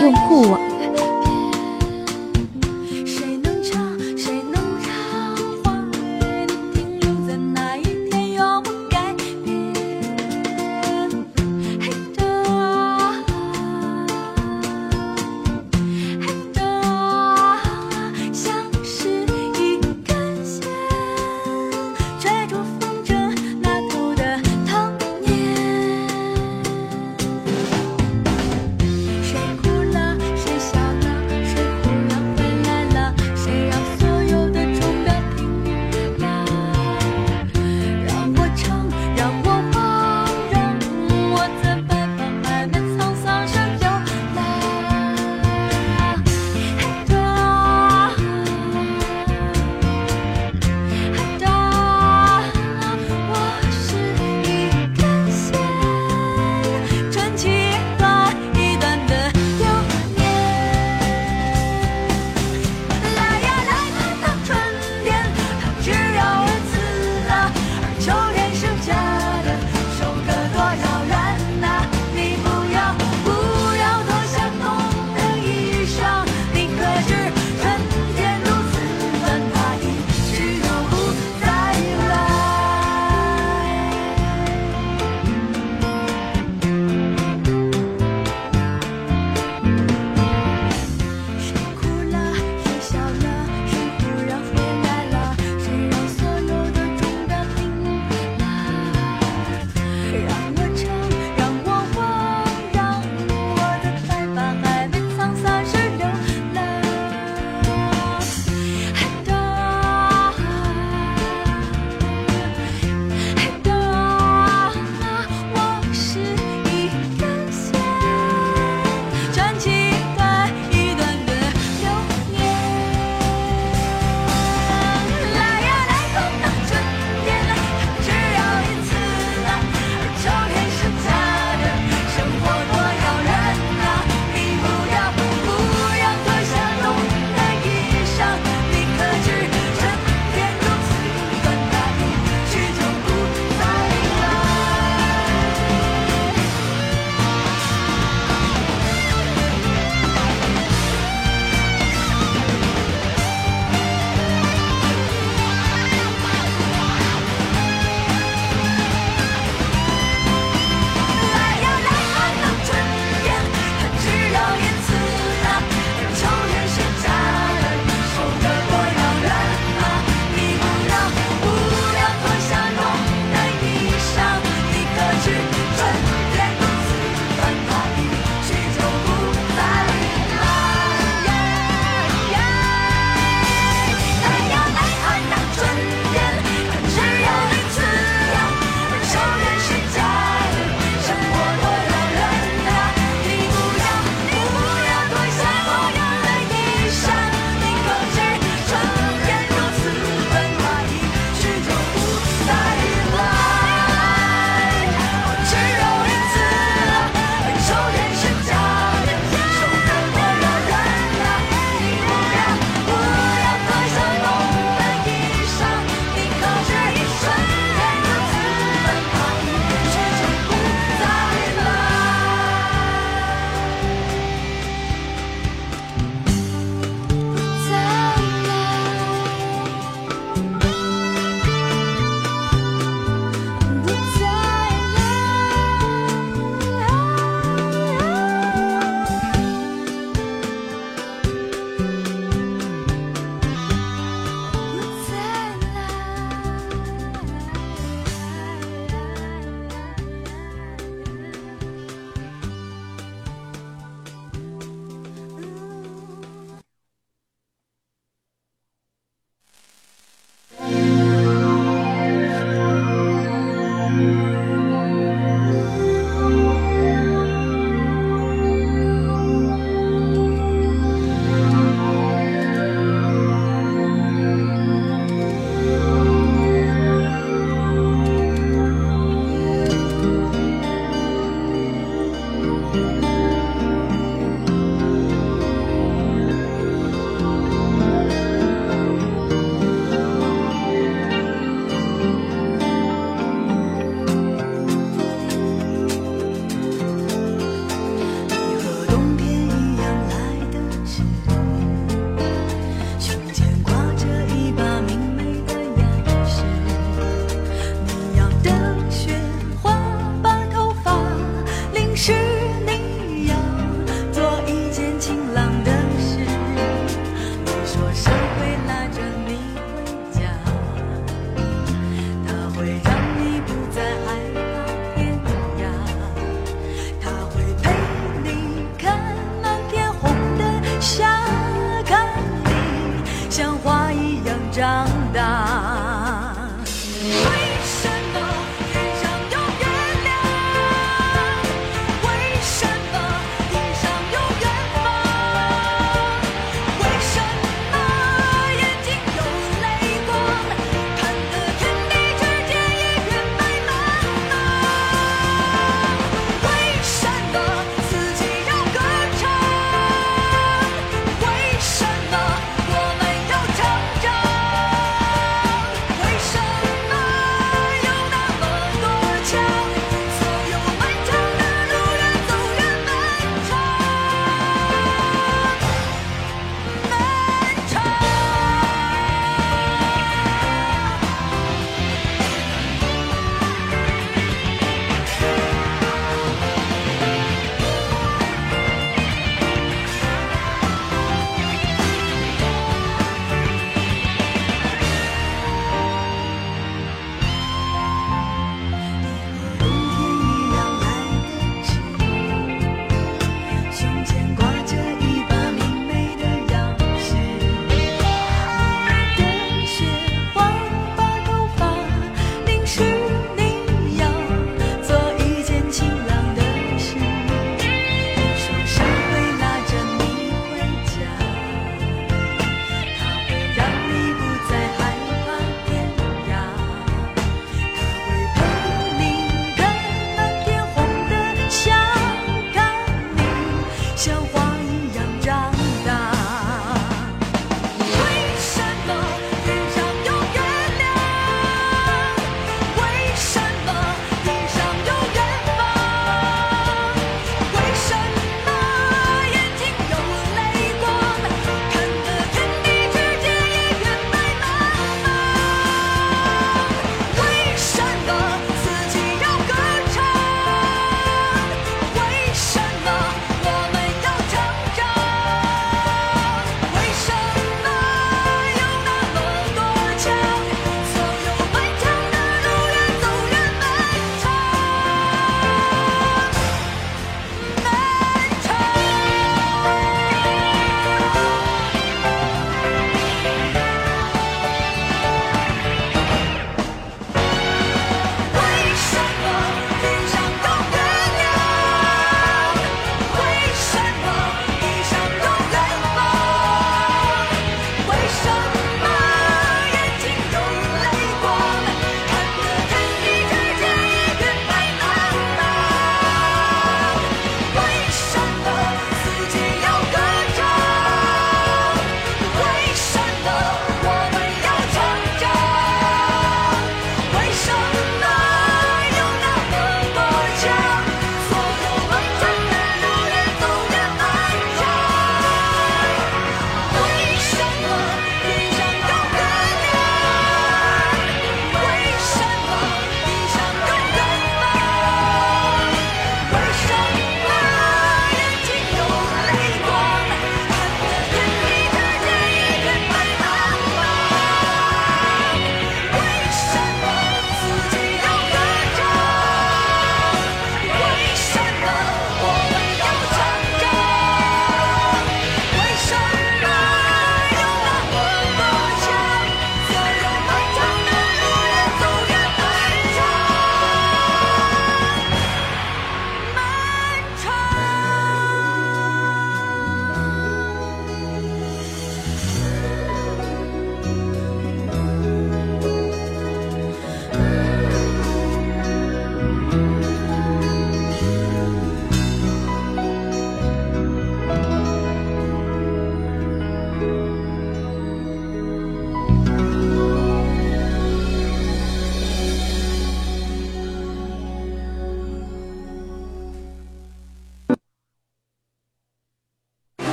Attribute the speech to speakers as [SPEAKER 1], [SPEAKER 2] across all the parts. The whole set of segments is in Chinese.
[SPEAKER 1] 用户网。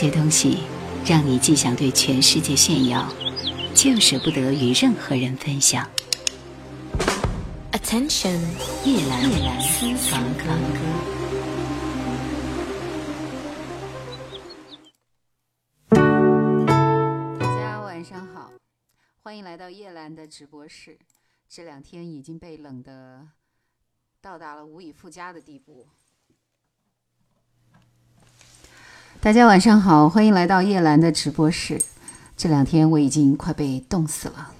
[SPEAKER 2] 些东西，让你既想对全世界炫耀，就舍不得与任何人分享。
[SPEAKER 3] Attention，
[SPEAKER 2] 夜阑夜阑私房歌。大家晚上好，欢迎来到叶兰的直播室。这两天已经被冷的到达了无以复加的地步。大家晚上好，欢迎来到叶兰的直播室。这两天我已经快被冻死了，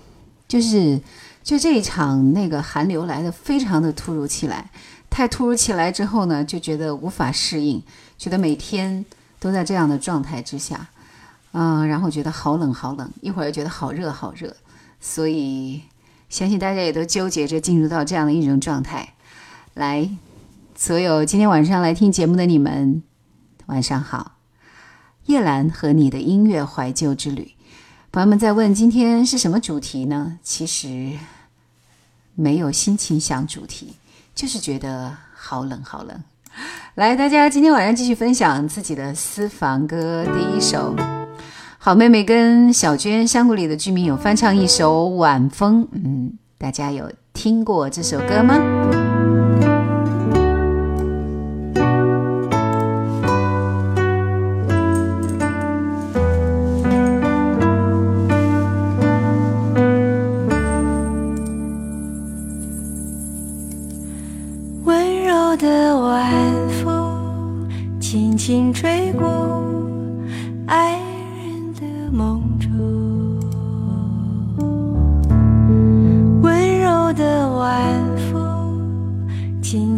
[SPEAKER 2] 就是就这一场那个寒流来的非常的突如其来，太突如其来之后呢，就觉得无法适应，觉得每天都在这样的状态之下，嗯、然后觉得好冷好冷，一会儿又觉得好热好热，所以相信大家也都纠结着进入到这样的一种状态。来，所有今天晚上来听节目的你们，晚上好。叶兰和你的音乐怀旧之旅，朋友们在问今天是什么主题呢？其实没有心情想主题，就是觉得好冷好冷。来，大家今天晚上继续分享自己的私房歌，第一首。好妹妹跟小娟山谷里的居民有翻唱一首《晚风》，嗯，大家有听过这首歌吗？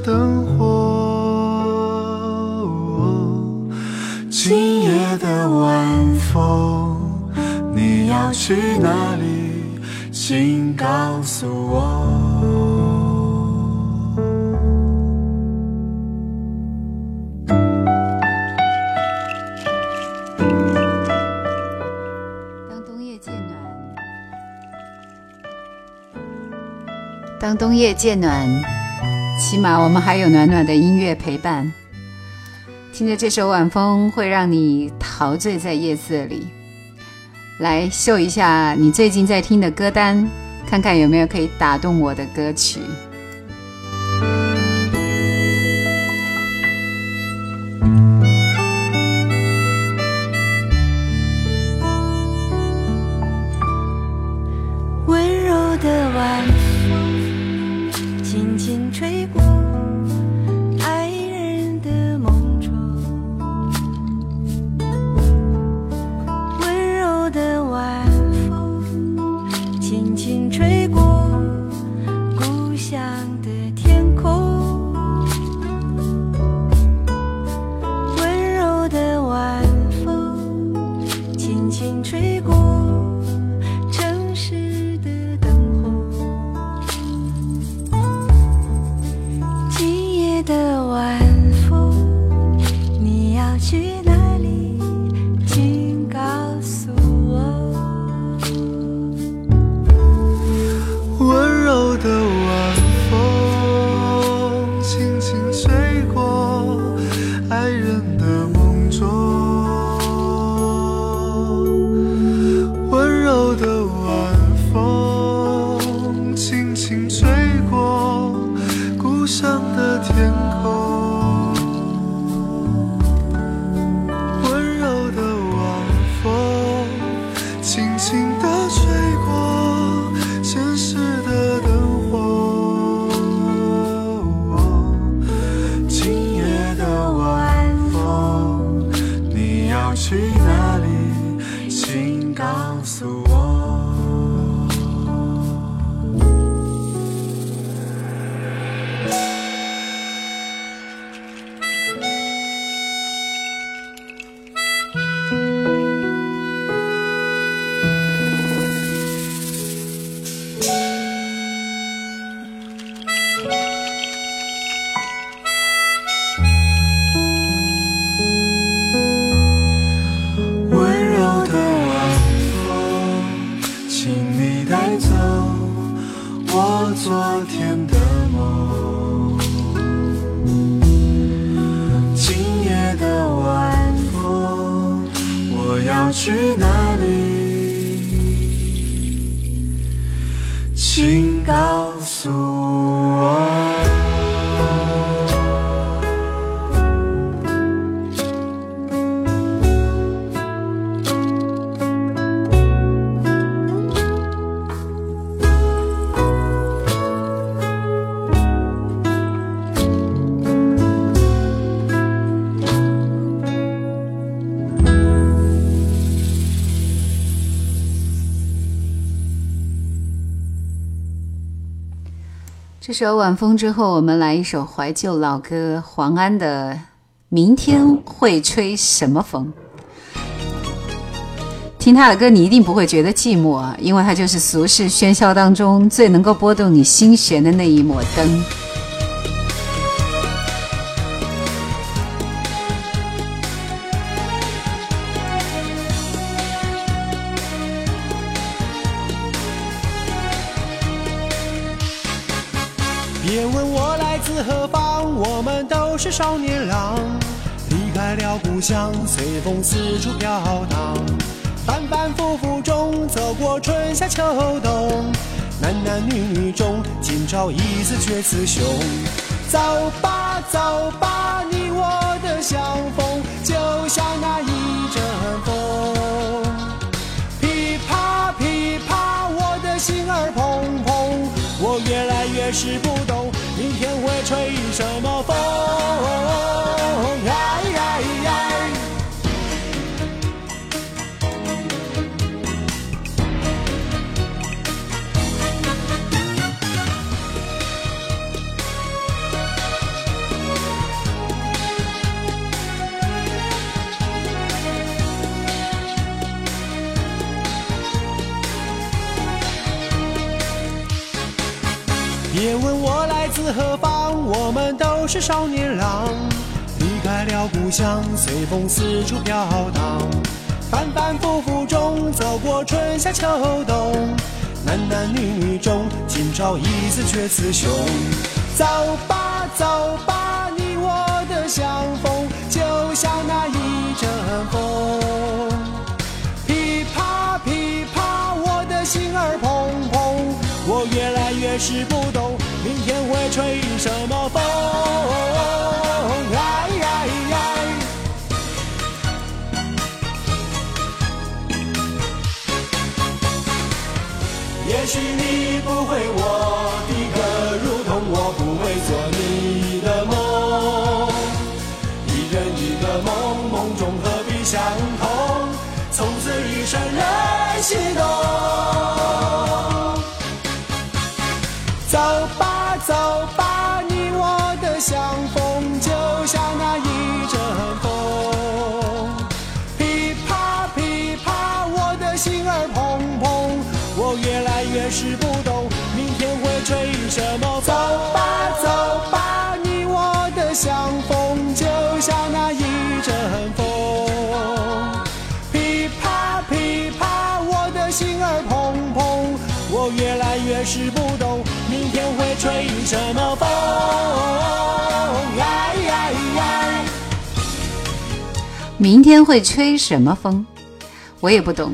[SPEAKER 4] 灯火。今夜的晚风，你要去哪里？请告诉我。
[SPEAKER 2] 当冬夜渐暖，当冬夜渐暖，起码我们还有暖暖的音乐陪伴。听着这首晚风，会让你陶醉在夜色里。来秀一下你最近在听的歌单，看看有没有可以打动我的歌曲。首晚风之后，我们来一首怀旧老歌，黄安的《明天会吹什么风》。听他的歌，你一定不会觉得寂寞啊，因为他就是俗世喧嚣当中最能够拨动你心弦的那一抹灯。
[SPEAKER 5] 四处飘荡。反反复复中走过春夏秋冬，男男女女中今朝一次决雌雄。走吧走吧，你我的相逢就像那一阵风。噼啪噼啪，我的心儿砰砰，我越来越是不懂，明天会吹什么风？是少年郎，离开了故乡，随风四处飘荡，反反复复中走过春夏秋冬，男男女女中今朝一次决雌雄。走吧走吧，你我的相逢就像那一阵风。噼啪噼啪，我的心儿砰砰，我越来越是不懂，明天会吹什么风？明天会吹什么风？我
[SPEAKER 2] 也不懂。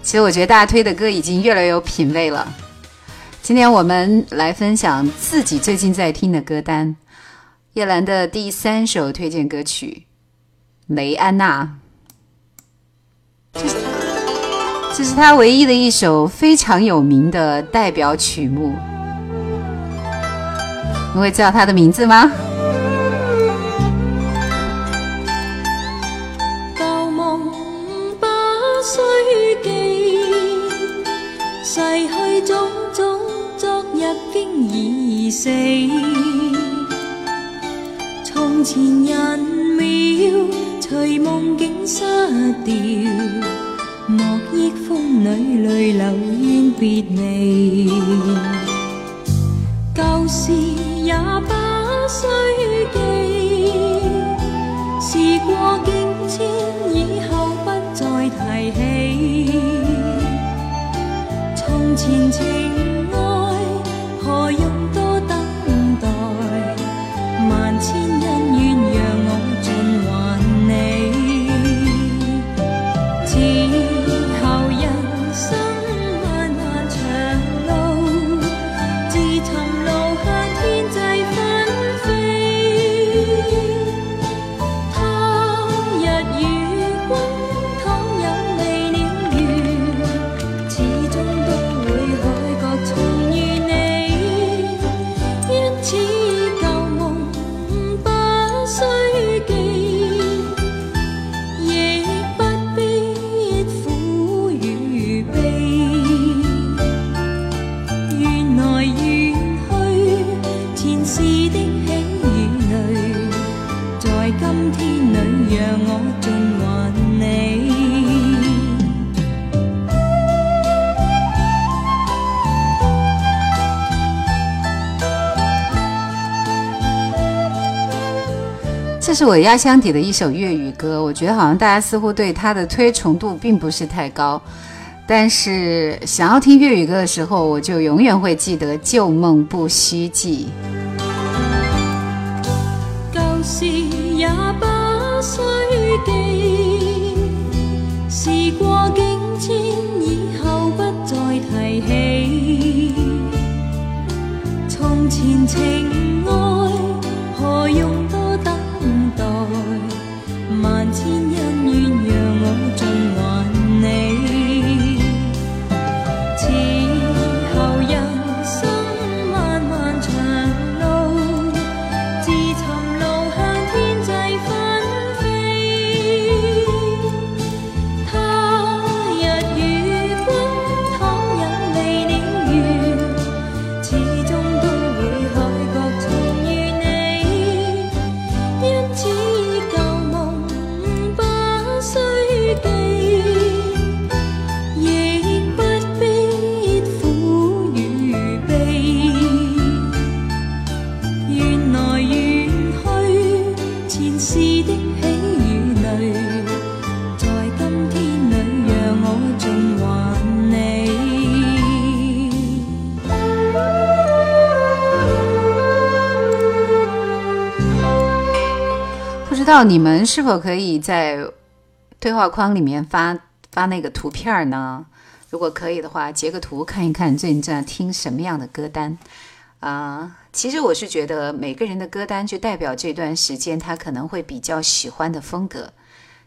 [SPEAKER 2] 其实我觉得大推的歌已经越来越有品味了。今天我们来分享自己最近在听的歌单。叶兰的第三首推荐歌曲《雷安娜》，这是这是他唯一的一首非常有名的代表曲目。你会知道他的名字吗？
[SPEAKER 1] 已死。從前人渺，随梦境失掉，莫忆风里泪流怨别离。旧事也不需记，事过境迁，以后不再提起。从前情我
[SPEAKER 2] 压箱底的一首粤语歌，我觉得好像大家似乎对它的推崇度并不是太高，但是想要听粤语歌的时候，我就永远会记得《旧梦不须记》。
[SPEAKER 1] 旧事也不需記，
[SPEAKER 2] 道你们是否可以在对话框里面发发那个图片呢？如果可以的话，截个图看一看最近正在听什么样的歌单啊、其实我是觉得每个人的歌单就代表这段时间他可能会比较喜欢的风格。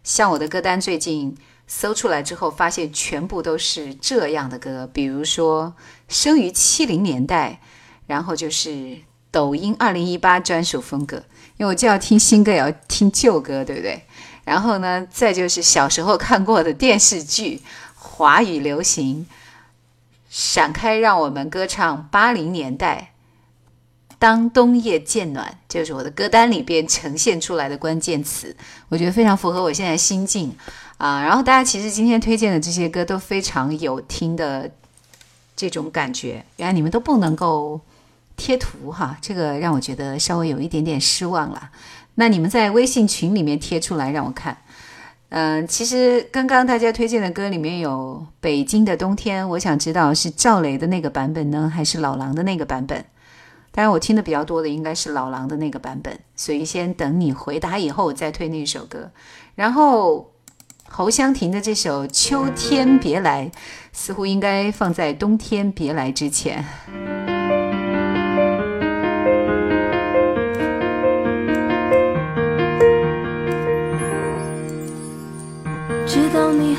[SPEAKER 2] 像我的歌单最近搜出来之后，发现全部都是这样的歌，比如说生于七零年代，然后就是抖音二零一八专属风格，因为我既要听新歌，也要听旧歌，对不对？然后呢，再就是小时候看过的电视剧，华语流行，闪开让我们歌唱八零年代。当冬夜渐暖，这就是我的歌单里边呈现出来的关键词，我觉得非常符合我现在心境啊。然后大家其实今天推荐的这些歌都非常有听的这种感觉，原来你们都不能够贴图哈，这个让我觉得稍微有一点点失望了。那你们在微信群里面贴出来让我看。嗯、其实刚刚大家推荐的歌里面有《北京的冬天》，我想知道是赵雷的那个版本呢，还是老狼的那个版本？当然，我听的比较多的应该是老狼的那个版本，所以先等你回答以后，再推那首歌。然后侯湘婷的这首《秋天别来》，似乎应该放在冬天别来之前。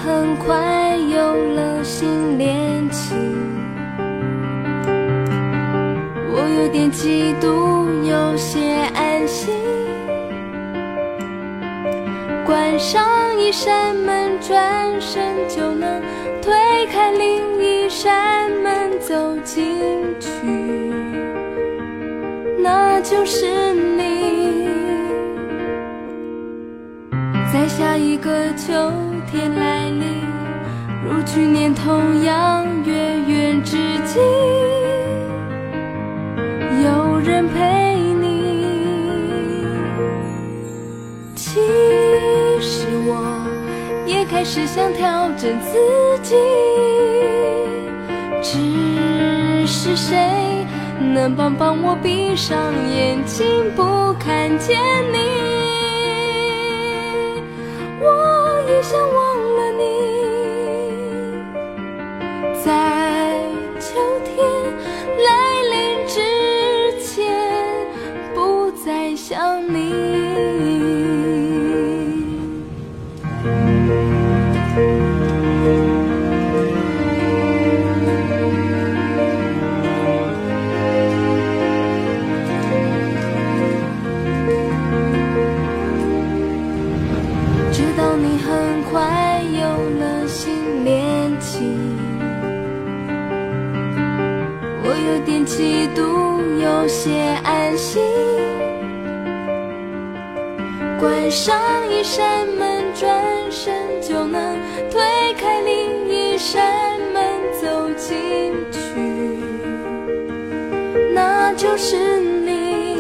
[SPEAKER 1] 很快有了新恋情，我有点嫉妒，有些安心。关上一扇门，转身就能推开另一扇门，走进去，那就是你。在下一个秋天来临，如去年同样月圆之际，有人陪你。其实我也开始想调整自己，只是谁能帮帮我闭上眼睛不看见你？我也想忘些安心。关上一扇门，转身就能推开另一扇门，走进去，那就是你。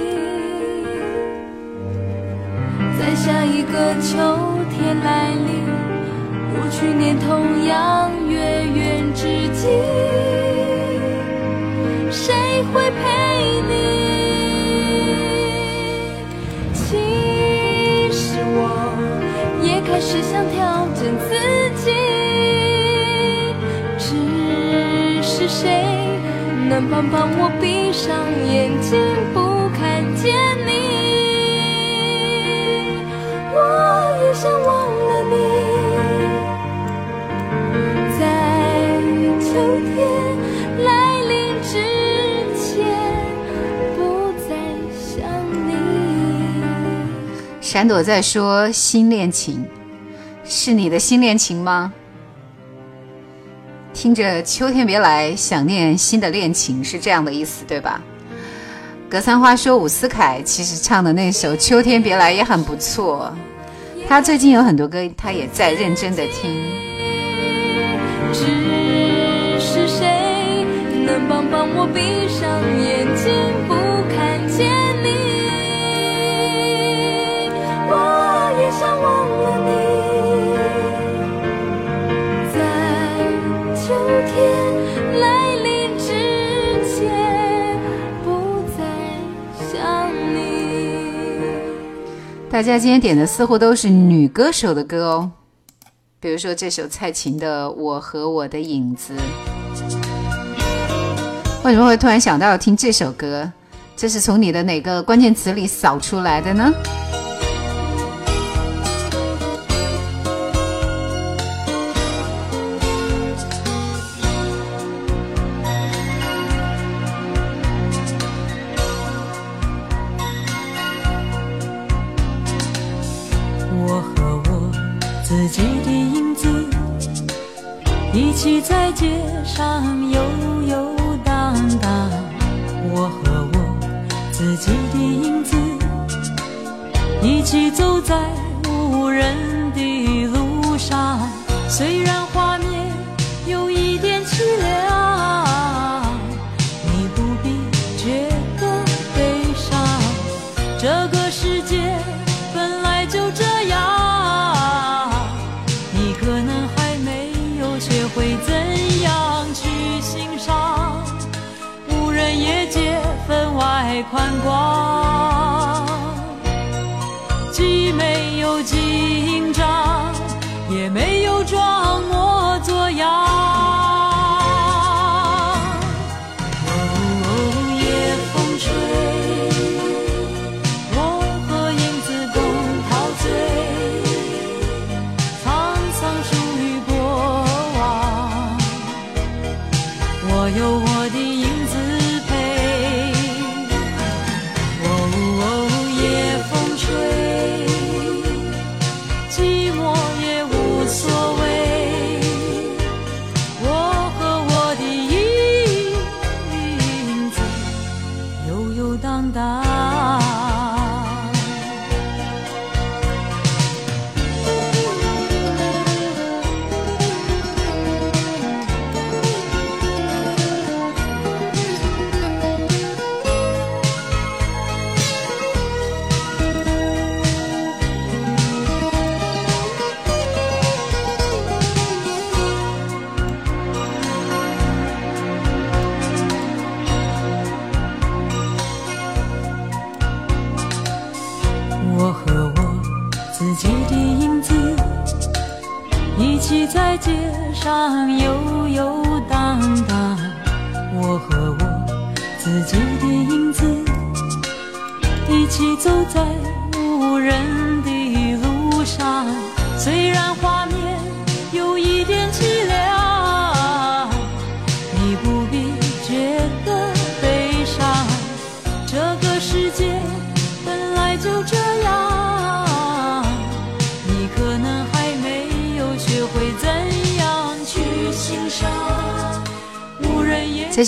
[SPEAKER 1] 在下一个秋天来临，如去年同样月圆之际，能帮帮我闭上眼睛不看见你？我也想忘了你，在秋天来临之前，不再想你。
[SPEAKER 2] 闪朵在说新恋情，是你的新恋情吗？听着秋天别来，想念新的恋情是这样的意思，对吧？格桑花说伍思凯其实唱的那首《秋天别来》也很不错，他最近有很多歌，他也在认真的听。
[SPEAKER 1] 只是谁能帮帮我闭上眼睛不看见你？
[SPEAKER 2] 我也想忘了大家今天点的似乎都是女歌手的歌哦，比如说这首蔡琴的《我和我的影子》。为什么会突然想到要听这首歌？这是从你的哪个关键词里扫出来的呢？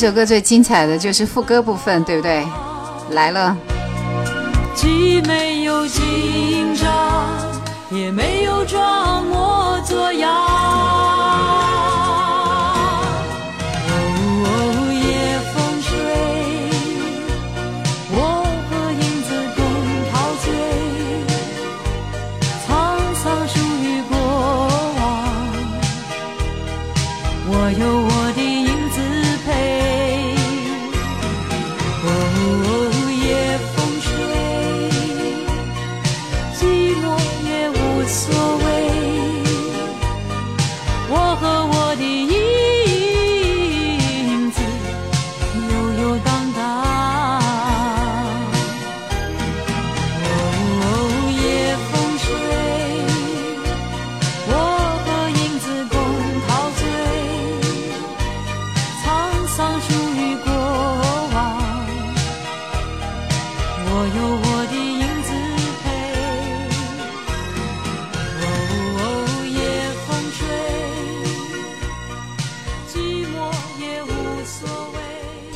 [SPEAKER 2] 首歌最精彩的就是副歌部分，对不对？来了，
[SPEAKER 1] 既没有紧张，也没有装模作样。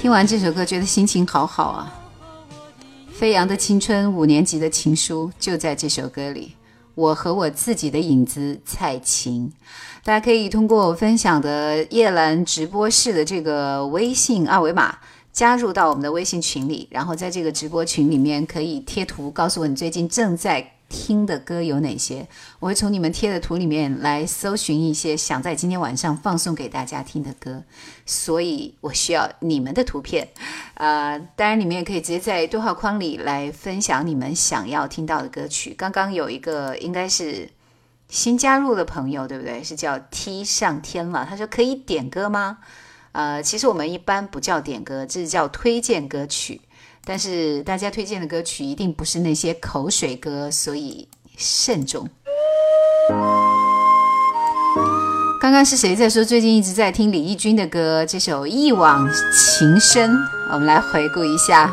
[SPEAKER 2] 听完这首歌，觉得心情好好啊！飞扬的青春，五年级的情书就在这首歌里。我和我自己的影子，蔡琴。大家可以通过我分享的叶兰直播室的这个微信二维码加入到我们的微信群里，然后在这个直播群里面可以贴图告诉我你最近正在听的歌有哪些，我会从你们贴的图里面来搜寻一些想在今天晚上放送给大家听的歌，所以我需要你们的图片。呃，当然你们也可以直接在对话框里来分享你们想要听到的歌曲。刚刚有一个应该是新加入的朋友，对不对？是叫 T 上天了，他说可以点歌吗？呃，其实我们一般不叫点歌，这是叫推荐歌曲。但是大家推荐的歌曲一定不是那些口水歌，所以慎重。刚刚是谁在说最近一直在听李翊君的歌？这首《一往情深》，我们来回顾一下。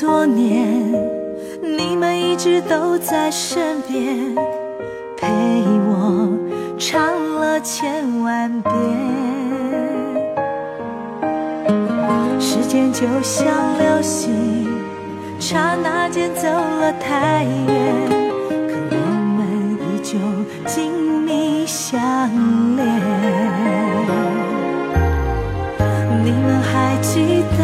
[SPEAKER 1] 多年，你们一直都在身边，陪我唱了千万遍。时间就像流星，刹那间走了太远，可我们依旧紧密相连。你们还记得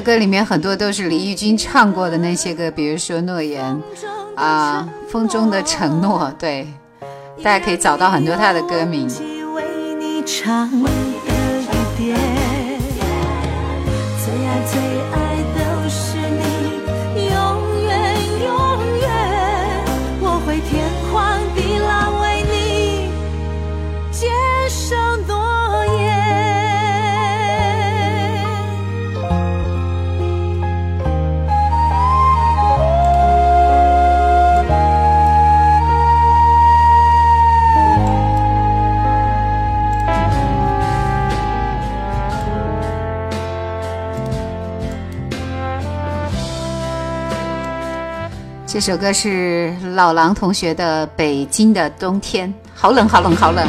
[SPEAKER 2] 歌里面很多都是李翊君唱过的那些歌，比如说《诺言》啊，《风中的承诺》，对，大家可以找到很多他的歌名。这首歌是老狼同学的《北京的冬天》，好冷，好冷，好冷。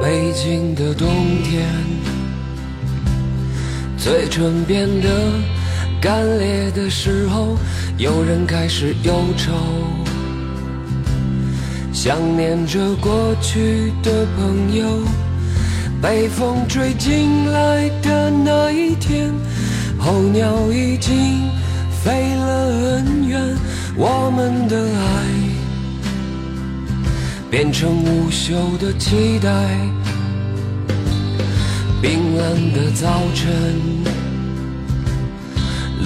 [SPEAKER 6] 北京的冬天，嘴唇变得干裂的时候，有人开始忧愁，想念着过去的朋友。被风吹进来的那一天，候鸟已经飞了很远，我们的爱。变成无休的期待。冰冷的早晨，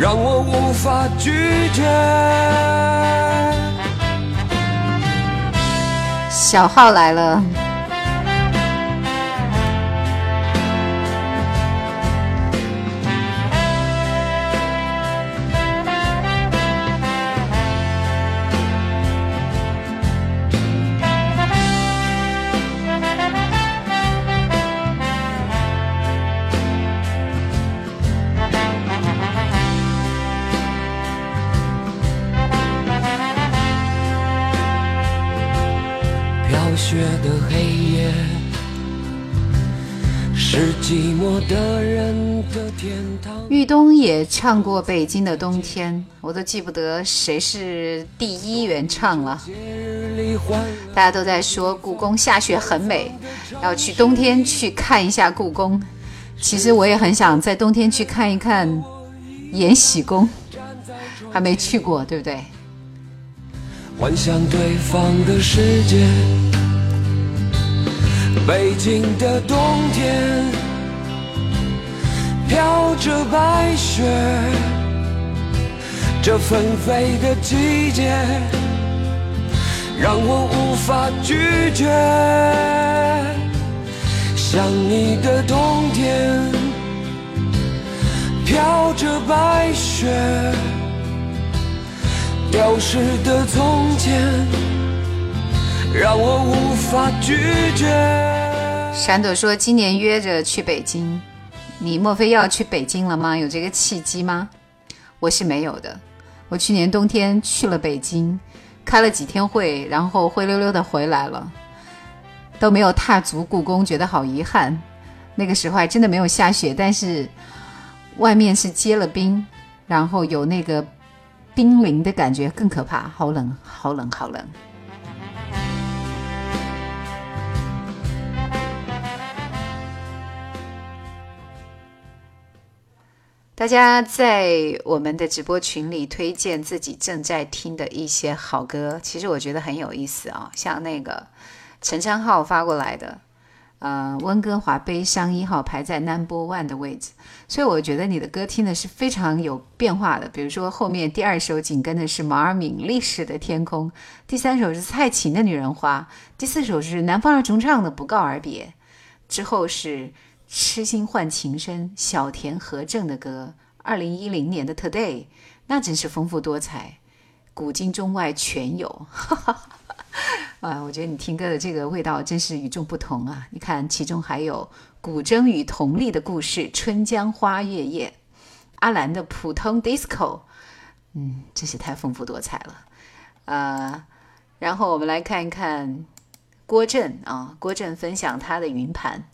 [SPEAKER 6] 让我无法拒绝。
[SPEAKER 2] 小号来了，
[SPEAKER 6] 的人的天堂。
[SPEAKER 2] 玉东也唱过《北京的冬天》，我都记不得谁是第一原唱了。大家都在说故宫下雪很美，要去冬天去看一下故宫。其实我也很想在冬天去看一看延禧宫，还没去过，对不对？
[SPEAKER 6] 幻想对方的世界。北京的冬天飘着白雪，这纷飞的季节让我无法拒绝。想你的冬天飘着白雪。丢失的从前，让我无法拒绝。
[SPEAKER 2] 闪朵说今年约着去北京，你莫非要去北京了吗？有这个契机吗？我是没有的。我去年冬天去了北京，开了几天会，然后灰溜溜的回来了，都没有踏足故宫，觉得好遗憾。那个时候还真的没有下雪，但是外面是结了冰，然后有那个冰凌的感觉，更可怕，好冷，好冷，好冷。大家在我们的直播群里推荐自己正在听的一些好歌，其实我觉得很有意思啊、像那个陈昌浩发过来的，呃，温哥华悲伤一号排在 number one 的位置，所以我觉得你的歌听的是非常有变化的。比如说后面第二首紧跟的是毛阿敏《历史的天空》，第三首是蔡琴的《女人花》，第四首是南方二重唱的《不告而别》，之后是痴心换情深小田和正的歌，二零一零年的 Today，那真是丰富多彩，古今中外全有。啊，我觉得你听歌的这个味道真是与众不同啊！你看，其中还有古筝与佟丽的故事，《春江花月夜》，阿兰的普通 disco，嗯，真是太丰富多彩了。呃，然后我们来看一看郭震啊，郭震分享他的云盘，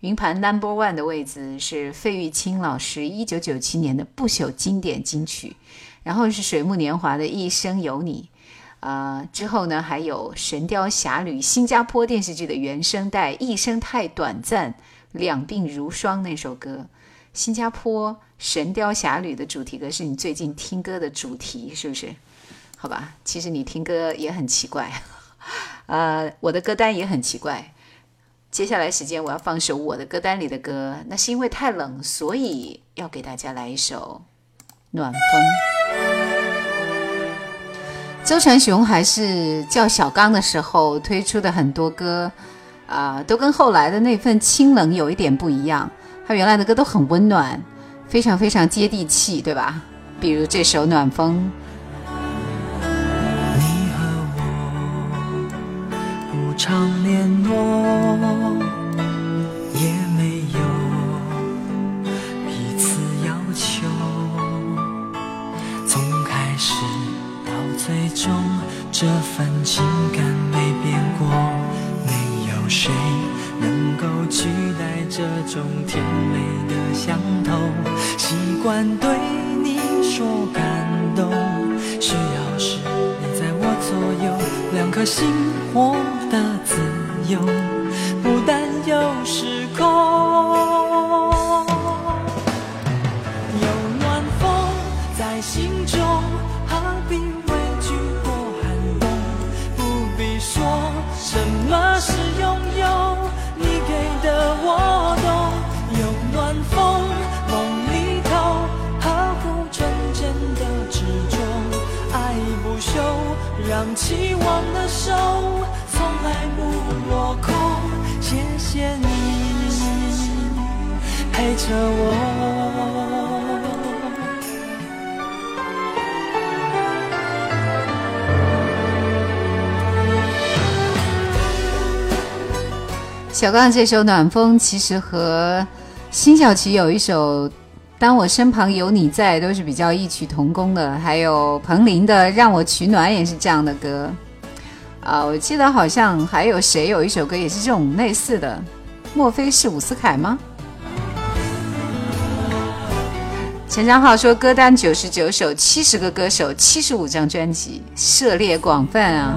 [SPEAKER 2] 云盘 number one 的位置是费玉清老师一九九七年的不朽经典金曲，然后是水木年华的《一生有你》。呃，之后呢，还有《神雕侠侣》新加坡电视剧的原声带《一生太短暂，两鬓如霜》那首歌。新加坡《神雕侠侣》的主题歌是你最近听歌的主题，是不是？好吧，其实你听歌也很奇怪，呃，我的歌单也很奇怪。接下来时间我要放首我的歌单里的歌，那是因为太冷，所以要给大家来一首《暖风》。周传雄还是叫小刚的时候推出的很多歌，啊、都跟后来的那份清冷有一点不一样。他原来的歌都很温暖，非常非常接地气，对吧？比如这首《暖风》。
[SPEAKER 7] 常联络，也没有彼此要求。从开始到最终，这份情感没变过，没有谁能够取代这种甜美的相投。习惯对你说感动，需要时你在我左右，两颗心我的自由不但有时空。着我。
[SPEAKER 2] 小刚这首《暖风》其实和辛晓琪有一首《当我身旁有你在》都是比较异曲同工的，还有彭羚的《让我取暖》也是这样的歌。啊，我记得好像还有谁有一首歌也是这种类似的，莫非是伍思凯吗？陈章浩说歌单九十九首，七十个歌手，七十五张专辑，涉猎广泛啊。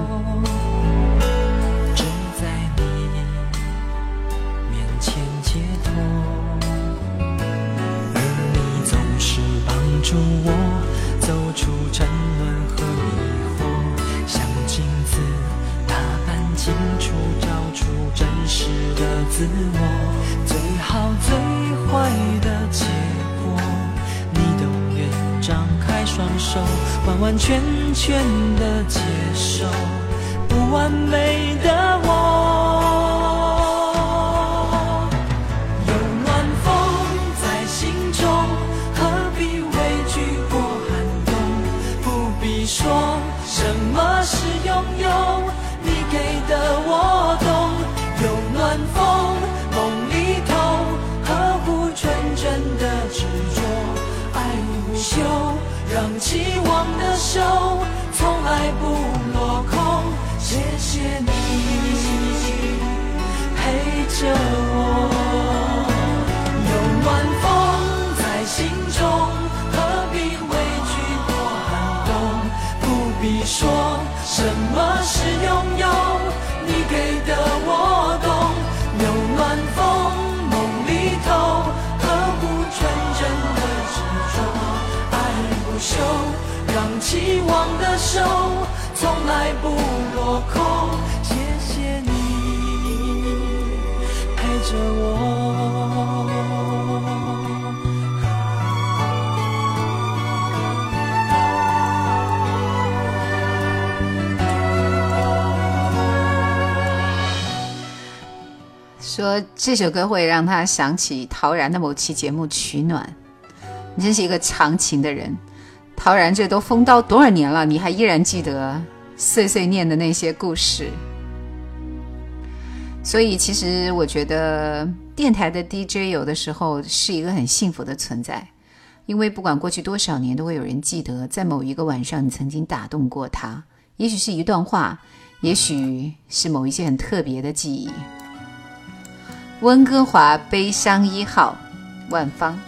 [SPEAKER 7] 全的接受。不完美说
[SPEAKER 2] 这首歌会让他想起陶然的某期节目《取暖》。你真是一个长情的人，陶然这都封刀多少年了，你还依然记得碎碎念的那些故事。所以，其实我觉得电台的 DJ 有的时候是一个很幸福的存在，因为不管过去多少年，都会有人记得，在某一个晚上你曾经打动过他，也许是一段话，也许是某一些很特别的记忆。温哥华悲伤一号，万芳。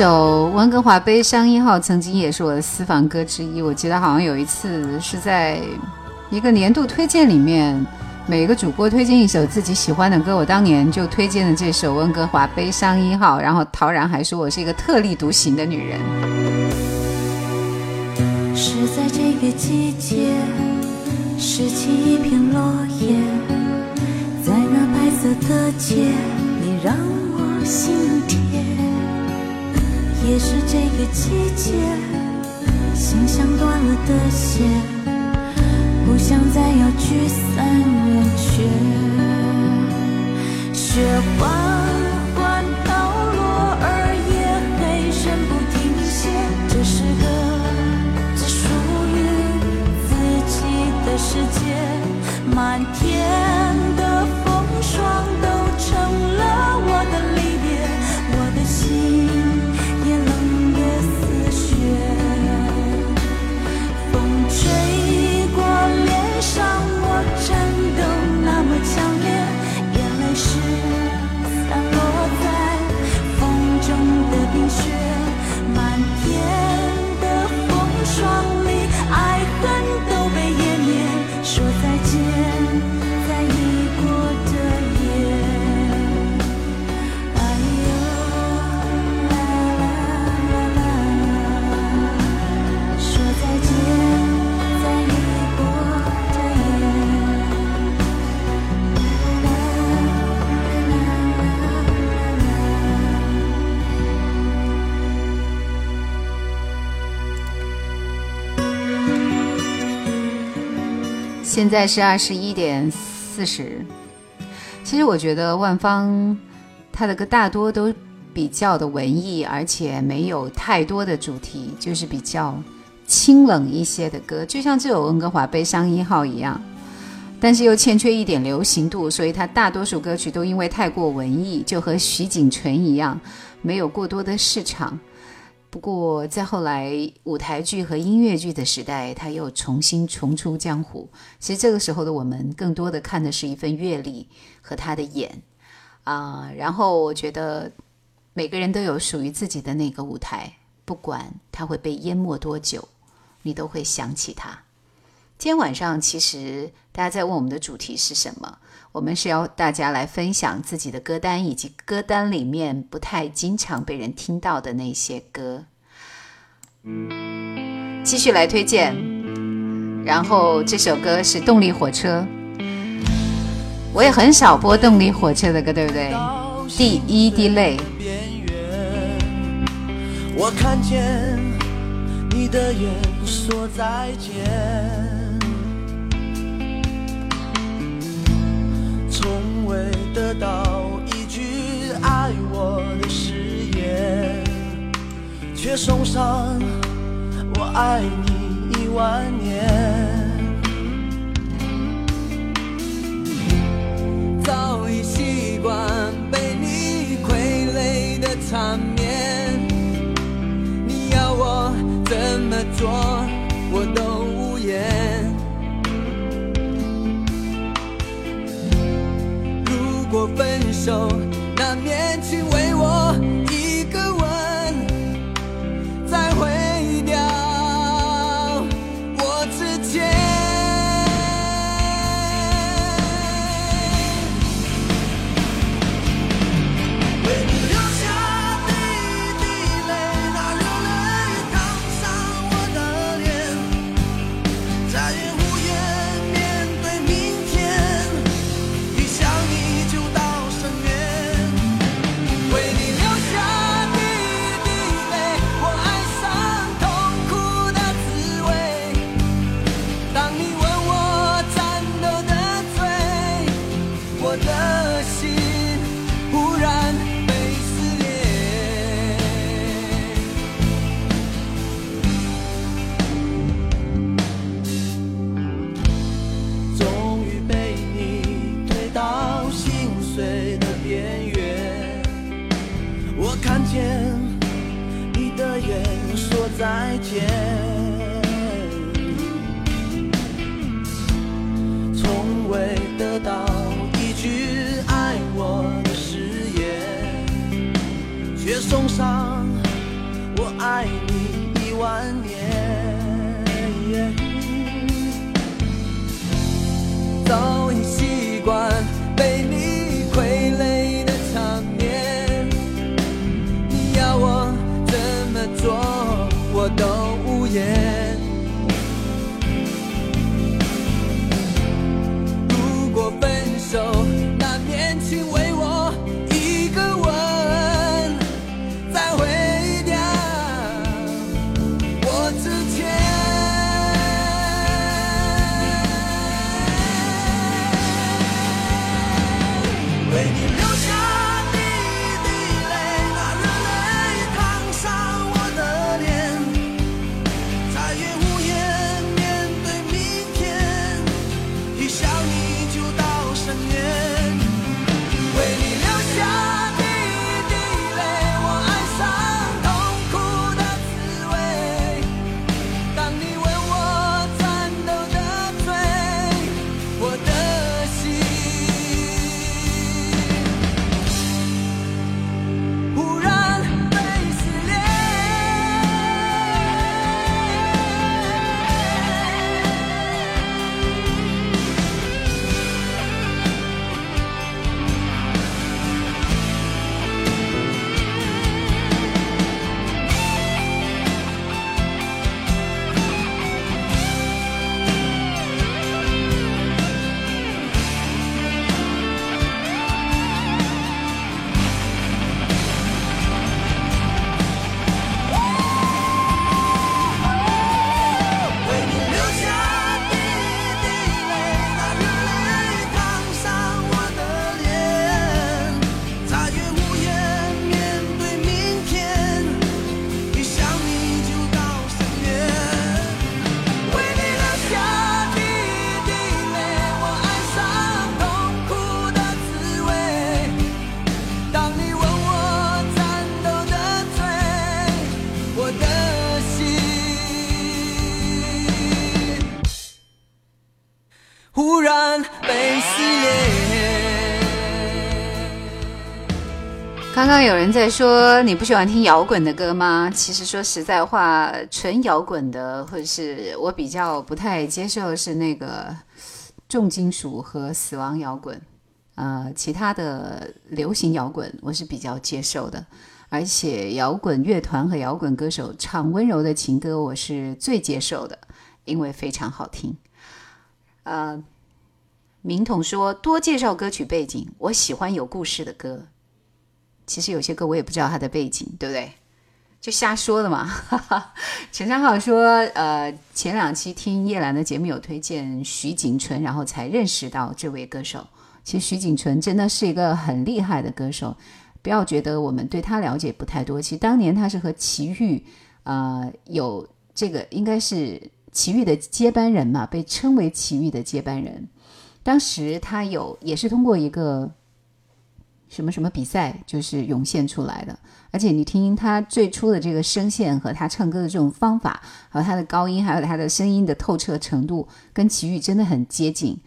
[SPEAKER 2] 首温哥华悲伤一号曾经也是我的私房歌之一。我记得好像有一次是在一个年度推荐里面，每个主播推荐一首自己喜欢的歌，我当年就推荐了这首温哥华悲伤一号。然后陶然还说我是一个特立独行的女人。
[SPEAKER 1] 是在这个季节，拾起一片落叶，在那白色的街你让我心甜。也是这个季节，心像断了的线，不想再要聚散远却。雪缓缓飘落，而夜黑仍不停歇。这是个只属于自己的世界，满天
[SPEAKER 2] 现在是二十一点四十。其实我觉得万芳她的歌大多都比较的文艺，而且没有太多的主题，就是比较清冷一些的歌，就像这首《温哥华悲伤一号》一样。但是又欠缺一点流行度，所以他大多数歌曲都因为太过文艺，就和徐锦纯一样，没有过多的市场。不过，在后来舞台剧和音乐剧的时代，他又重新重出江湖。其实这个时候的我们，更多的看的是一份阅历和他的演啊、然后我觉得每个人都有属于自己的那个舞台，不管他会被淹没多久，你都会想起他。今天晚上，其实大家在问我们的主题是什么？我们是要大家来分享自己的歌单，以及歌单里面不太经常被人听到的那些歌。继续来推荐，然后这首歌是动力火车，我也很少播动力火车的歌，对不对？第一滴泪，
[SPEAKER 8] 我看见你的眼说再见，会得到一句爱我的誓言，却送上我爱你一万年。早已习惯被你傀儡的场面，你要我怎么做，我都无言。如果分手，难免请为我
[SPEAKER 2] 刚刚有人在说你不喜欢听摇滚的歌吗？其实说实在话，纯摇滚的，或者是我比较不太接受是那个重金属和死亡摇滚。呃，其他的流行摇滚我是比较接受的，而且摇滚乐团和摇滚歌手唱温柔的情歌，我是最接受的，因为非常好听。呃，明统说多介绍歌曲背景，我喜欢有故事的歌。其实有些歌我也不知道它的背景，对不对？就瞎说的嘛。哈哈。陈昌浩说，呃，前两期听叶兰的节目有推荐徐锦纯，然后才认识到这位歌手。其实徐锦纯真的是一个很厉害的歌手，不要觉得我们对他了解不太多。其实当年他是和齐豫，呃，有这个应该是齐豫的接班人嘛，被称为齐豫的接班人。当时他有也是通过一个什么什么比赛，就是涌现出来的。而且你听他最初的这个声线和他唱歌的这种方法，还有他的高音，还有他的声音的透彻程度，跟齐豫真的很接近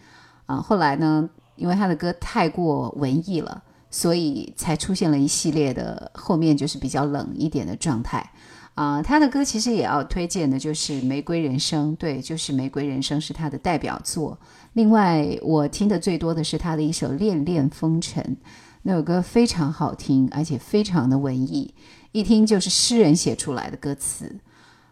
[SPEAKER 2] 啊。后来呢，因为他的歌太过文艺了，所以才出现了一系列的后面就是比较冷一点的状态。啊、他的歌其实也要推荐的，就是《玫瑰人生》，对，就是《玫瑰人生》是他的代表作。另外，我听的最多的是他的一首《恋恋风尘》，那首歌非常好听，而且非常的文艺，一听就是诗人写出来的歌词。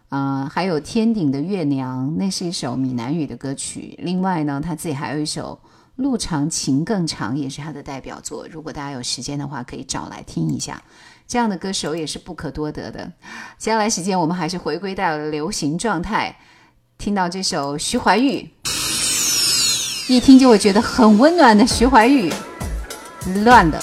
[SPEAKER 2] 啊、还有《天顶的月娘》，那是一首闽南语的歌曲。另外呢，他自己还有一首《路长情更长》，也是他的代表作。如果大家有时间的话，可以找来听一下。这样的歌手也是不可多得的。接下来时间，我们还是回归到流行状态，听到这首徐怀钰，一听就会觉得很温暖的徐怀钰，乱的。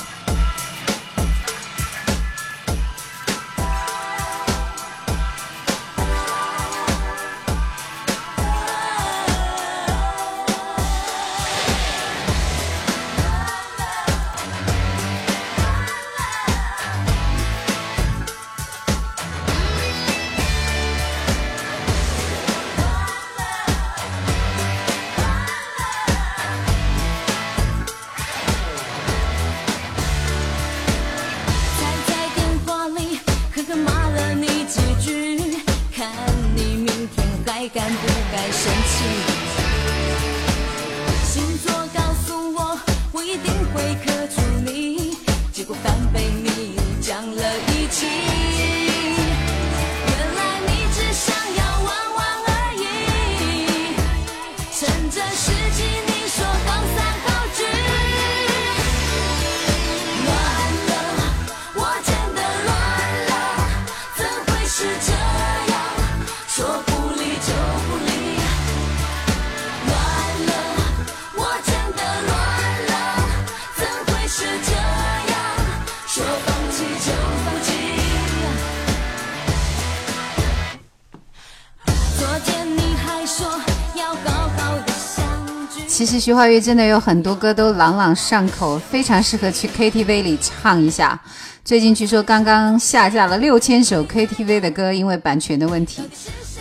[SPEAKER 1] 徐怀钰真的有很多歌都朗朗上口，非常适合去 KTV 里唱一下。最近据说刚刚下架了六千首 KTV 的歌，因为版权的问题，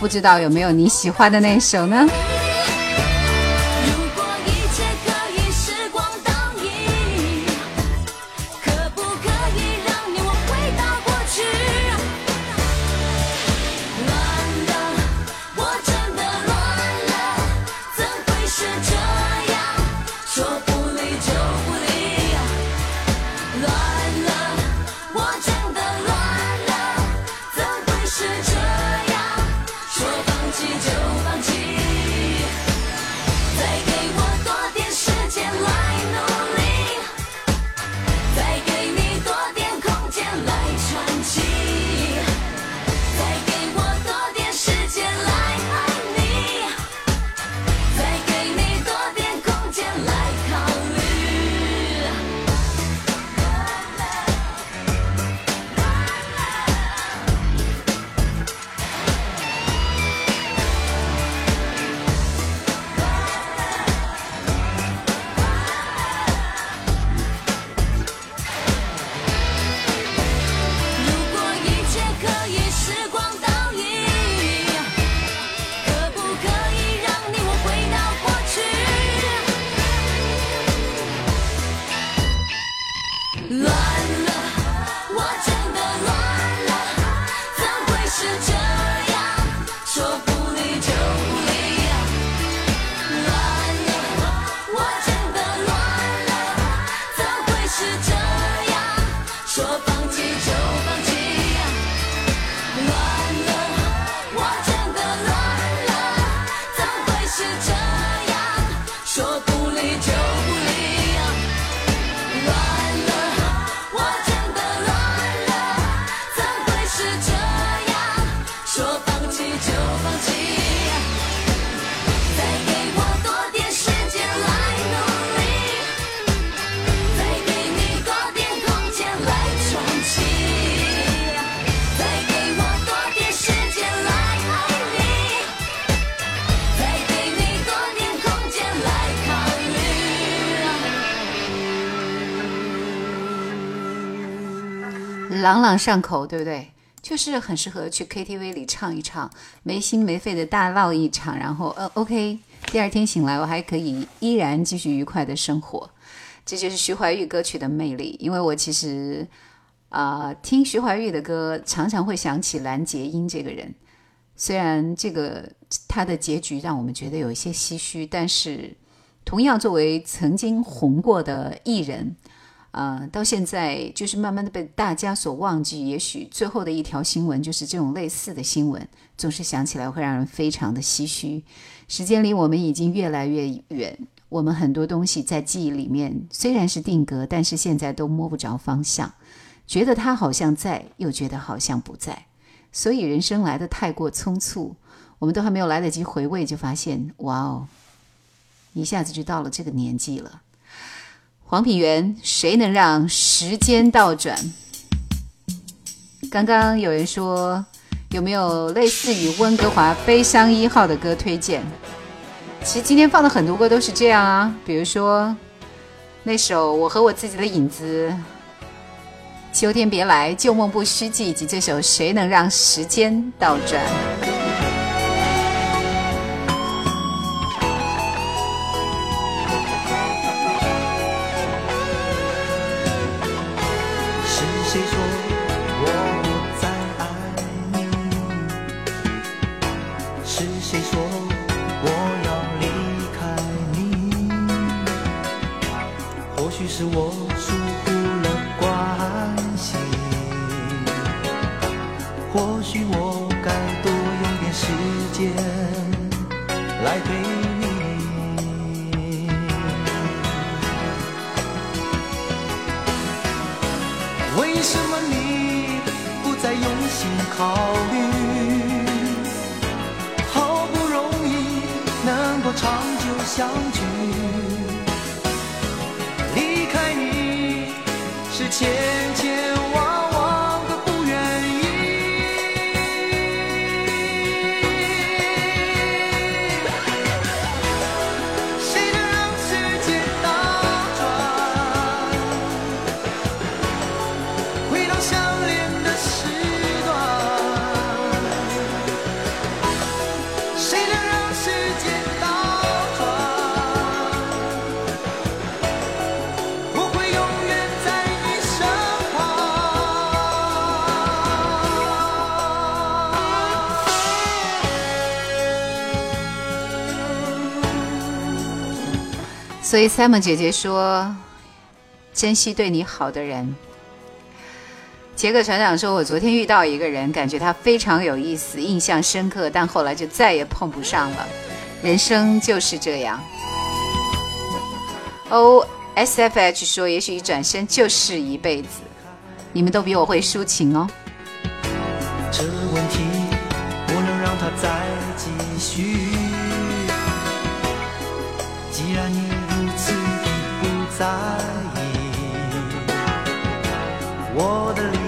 [SPEAKER 1] 不知道有没有你喜欢的那首呢？朗朗上口，对不对？就是很适合去 KTV 里唱一唱，没心没肺的大闹一场，然后呃 OK，第二天醒来我还可以依然继续愉快的生活。这就是徐怀钰歌曲的魅力。因为我其实啊、听徐怀钰的歌，常常会想起蓝洁瑛这个人。虽然这个他的结局让我们觉得有一些唏嘘，但是同样作为曾经红过的艺人。呃，到现在就是慢慢的被大家所忘记。也许最后的一条新闻就是这种类似的新闻，总是想起来会让人非常的唏嘘。时间离我们已经越来越远，我们很多东西在记忆里面虽然是定格，但是现在都摸不着方向，觉得它好像在，又觉得好像不在。所以人生来的太过匆促，我们都还没有来得及回味，就发现哇哦，一下子就到了这个年纪了。黄品源，谁能让时间倒转？刚刚有人说有没有类似于温哥华《悲伤一号》的歌推荐？其实今天放的很多歌都是这样啊，比如说那首《我和我自己的影子》，《秋天别来》，《旧梦不须记》，以及这首《谁能让时间倒转》。
[SPEAKER 9] 相聚，离开你是千千
[SPEAKER 7] 所以 Simon 姐姐说，珍惜对你好的人。杰克船长说，我昨天遇到一个人，感觉他非常有意思，印象深刻，但后来就再也碰不上了。人生就是这样。O S F H 说，也许一转身就是一辈子。你们都比我会抒情哦。
[SPEAKER 9] 这问题不能让它再继续。我的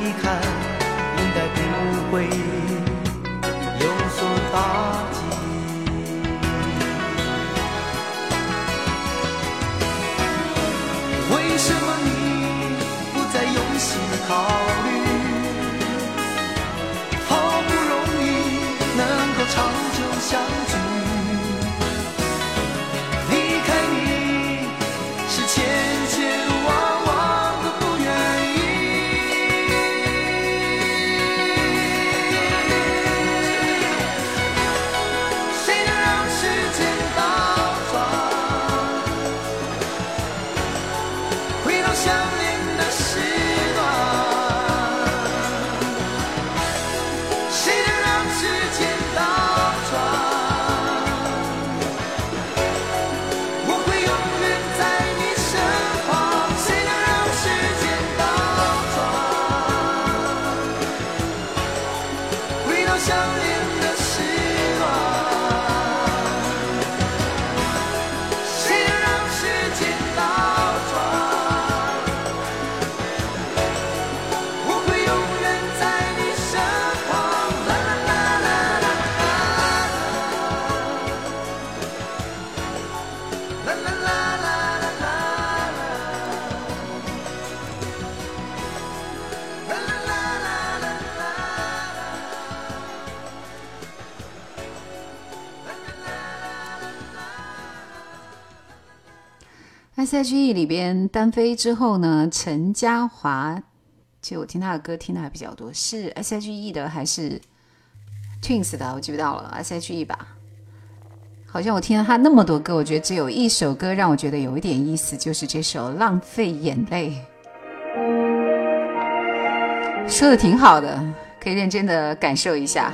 [SPEAKER 7] S H E 里边单飞之后呢，陈嘉华，其实我听他的歌听的还比较多，是 S H E 的还是 Twins 的？我记不到了，S H E 吧。好像我听了他那么多歌，我觉得只有一首歌让我觉得有一点意思，就是这首《浪费眼泪》，说的挺好的，可以认真的感受一下。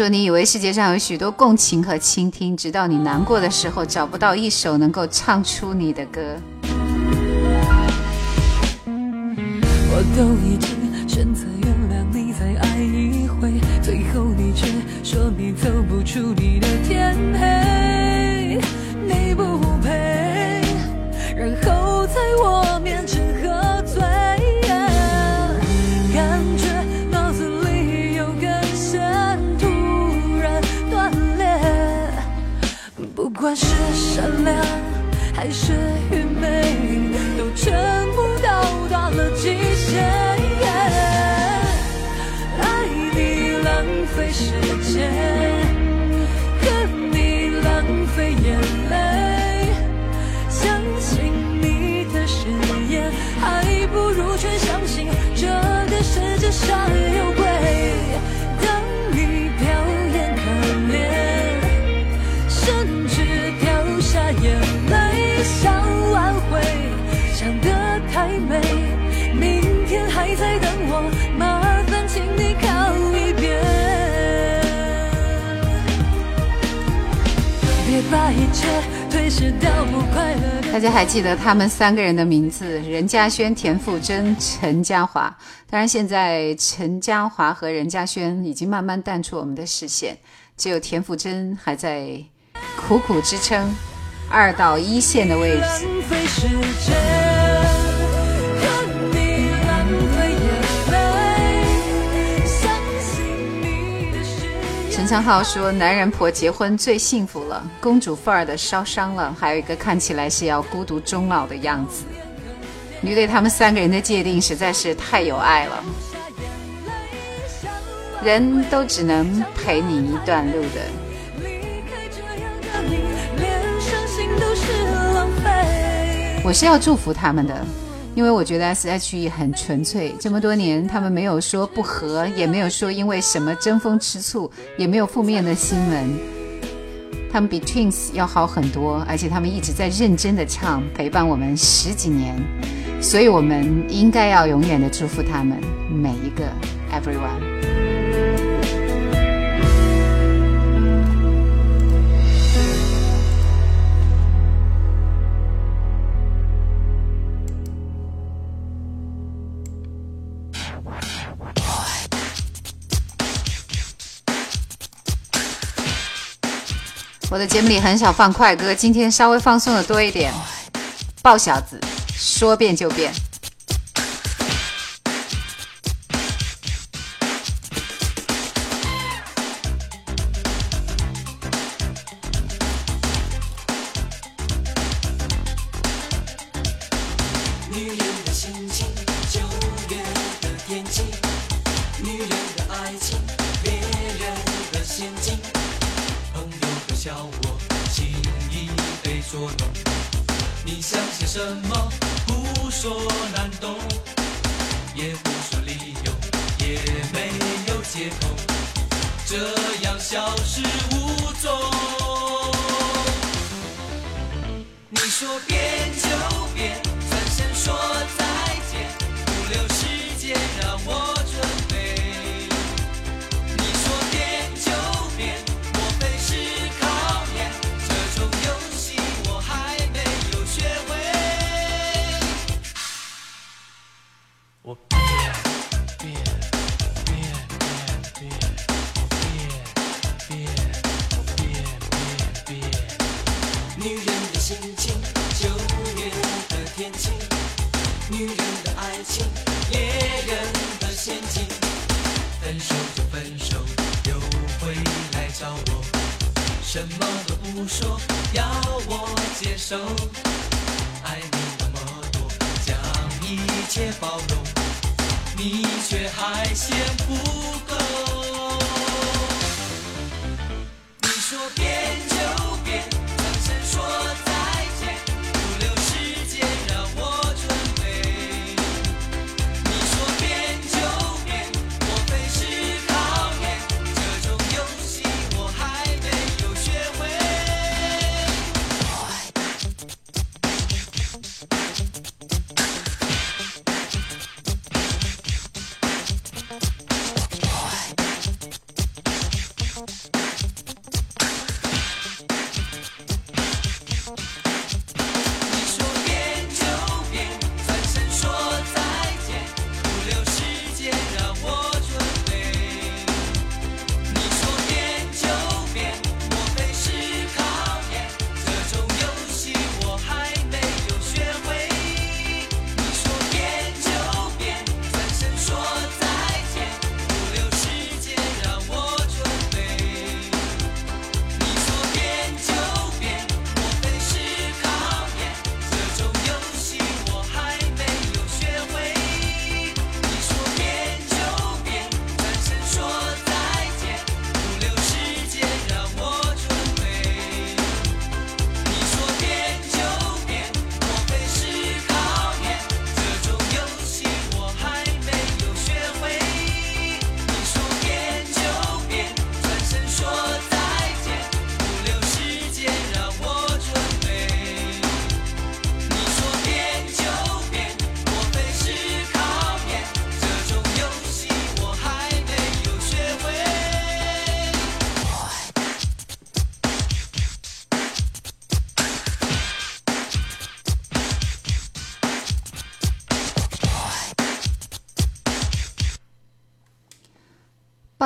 [SPEAKER 2] 说：“你以为世界上有
[SPEAKER 7] 许多共情和倾听，直到你难过的时候找不到一首能够唱出你的歌。
[SPEAKER 2] 他们三个人的名字：任嘉轩、田馥甄、陈嘉华。当然，现在陈嘉华和任嘉轩已经慢慢淡出我们的视线，只有田馥甄还在苦苦支撑二到一线的位置。
[SPEAKER 10] 言。
[SPEAKER 2] 陈浩说：“男人婆结婚最幸福了，公主范儿的烧伤了，还有一个看起来是要孤独终老的样子。”你对他们三个人的界定实在是太有爱了。人都只能陪你一段路的。
[SPEAKER 10] 离开这样的你，连伤心都是浪费。
[SPEAKER 2] 我是要祝福他们的，因为我觉得 S.H.E 很纯粹。这么多年，他们没有说不和，也没有说因为什么争风吃醋，也没有负面的新闻。他们比 Twins 要好很多，而且他们一直在认真的唱，陪伴我们十几年。所以，我们应该要永远的祝福他们每一个 everyone。我的节目里很少放快歌，今天稍微放松的多一点。爆小子，说变就变。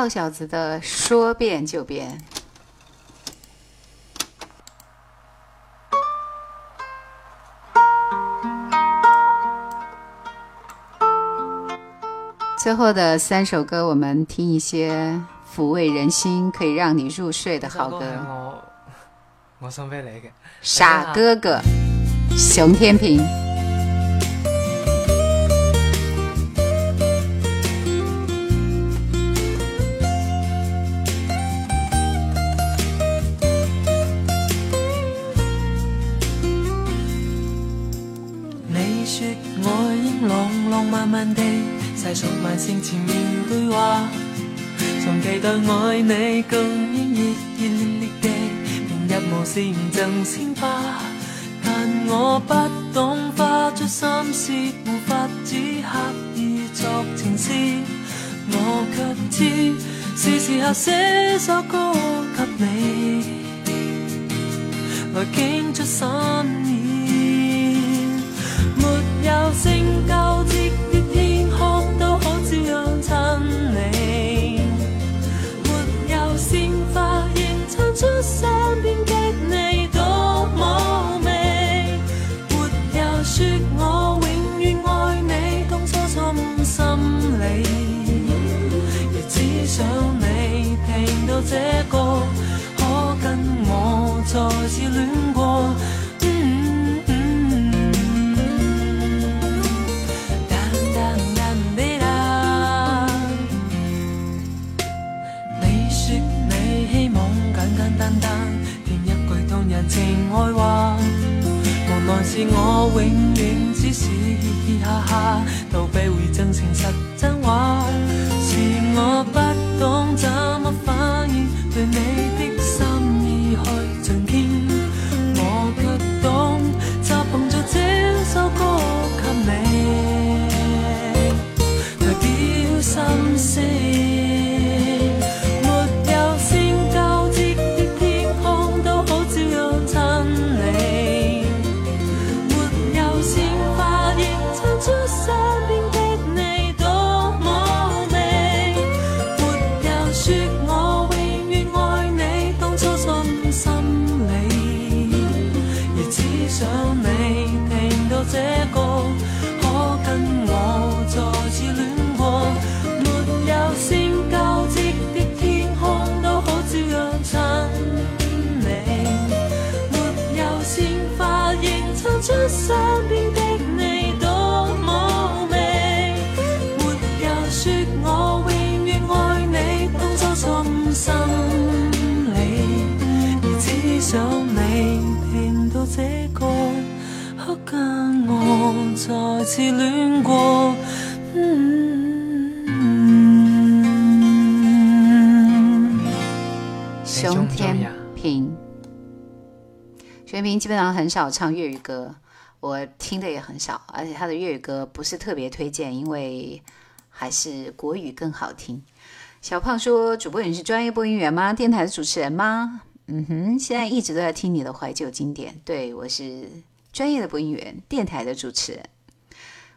[SPEAKER 2] 豹小子的说变就变。最后的三首歌，我们听一些抚慰人心、可以让你入睡的好歌。
[SPEAKER 11] 我我送俾你嘅。
[SPEAKER 2] 傻哥哥，熊天平。
[SPEAKER 7] 傾出是我永远只是嘻嘻哈哈，逃避会真诚实真话，
[SPEAKER 2] 熊天平基本上很少唱粤语歌，我听的也很少，而且他的粤语歌不是特别推荐，因为还是国语更好听。小胖说：“主播，你是专业播音员吗？电台的主持人吗？”嗯哼，现在一直都在听你的怀旧经典。对我是专业的播音员，电台的主持人。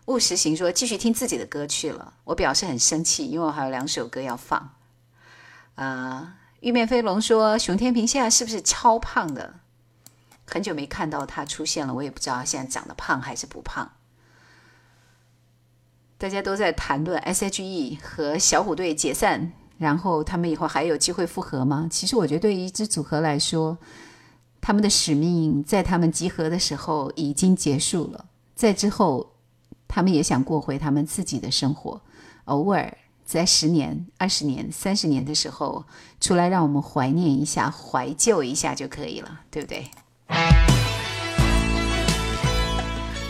[SPEAKER 2] 务实行说：“继续听自己的歌去了。”我表示很生气，因为我还有两首歌要放。啊、玉面飞龙说：“熊天平现在是不是超胖的？很久没看到他出现了，我也不知道现在长得胖还是不胖。”大家都在谈论 S.H.E 和小虎队解散，然后他们以后还有机会复合吗？其实我觉得对于一支组合来说，他们的使命在他们集合的时候已经结束了，在之后他们也想过回他们自己的生活，偶尔在十年、二十年、三十年的时候出来，让我们怀念一下、怀旧一下就可以了，对不对？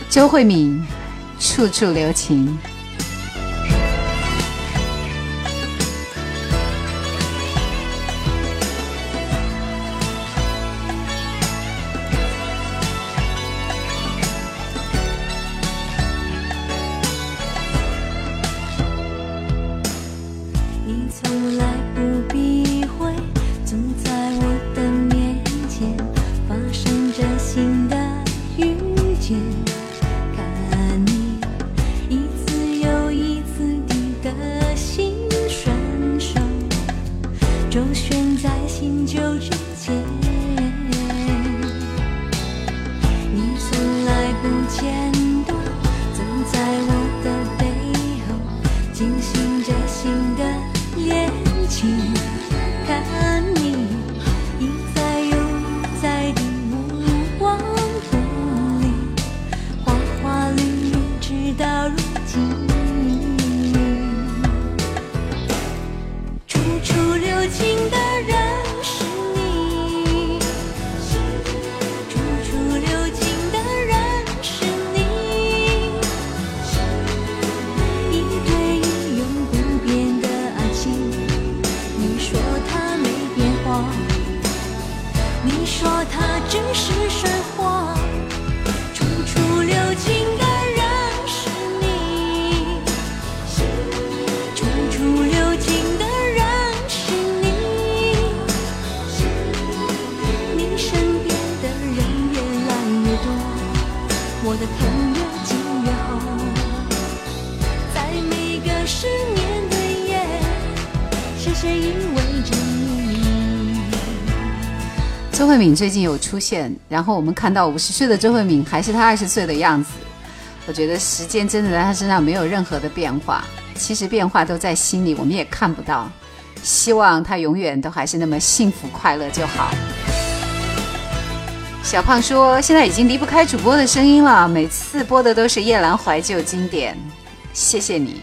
[SPEAKER 2] 周慧敏，处处留情。最近有出现，然后我们看到五十岁的周慧敏还是她二十岁的样子。我觉得时间真的在她身上没有任何的变化，其实变化都在心里，我们也看不到。希望她永远都还是那么幸福快乐就好。小胖说：“现在已经离不开主播的声音了，每次播的都是夜兰怀旧经典，谢谢你。”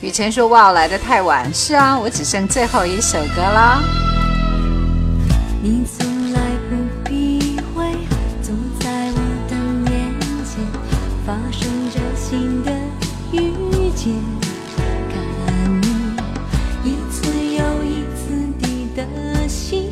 [SPEAKER 2] 雨辰说：“哇，来的太晚。”是啊，我只剩最后一首歌啦。
[SPEAKER 1] 心。